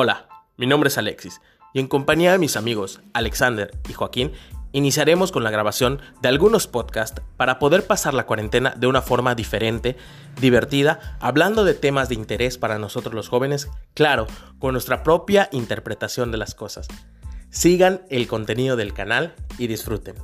Hola, mi nombre es Alexis y en compañía de mis amigos Alexander y Joaquín iniciaremos con la grabación de algunos podcasts para poder pasar la cuarentena de una forma diferente, divertida, hablando de temas de interés para nosotros los jóvenes, claro, con nuestra propia interpretación de las cosas. Sigan el contenido del canal y disfruten.